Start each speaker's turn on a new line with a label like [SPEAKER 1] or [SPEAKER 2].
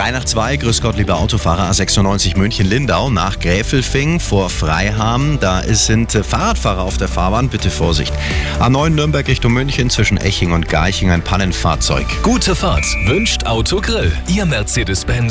[SPEAKER 1] 3 nach 2, grüß Gott, lieber Autofahrer, A96 München-Lindau nach Gräfelfing vor Freiham. Da sind äh, Fahrradfahrer auf der Fahrbahn, bitte Vorsicht. A9 Nürnberg Richtung München zwischen Eching und Garching ein Pannenfahrzeug.
[SPEAKER 2] Gute Fahrt wünscht Autogrill. Ihr Mercedes-Benz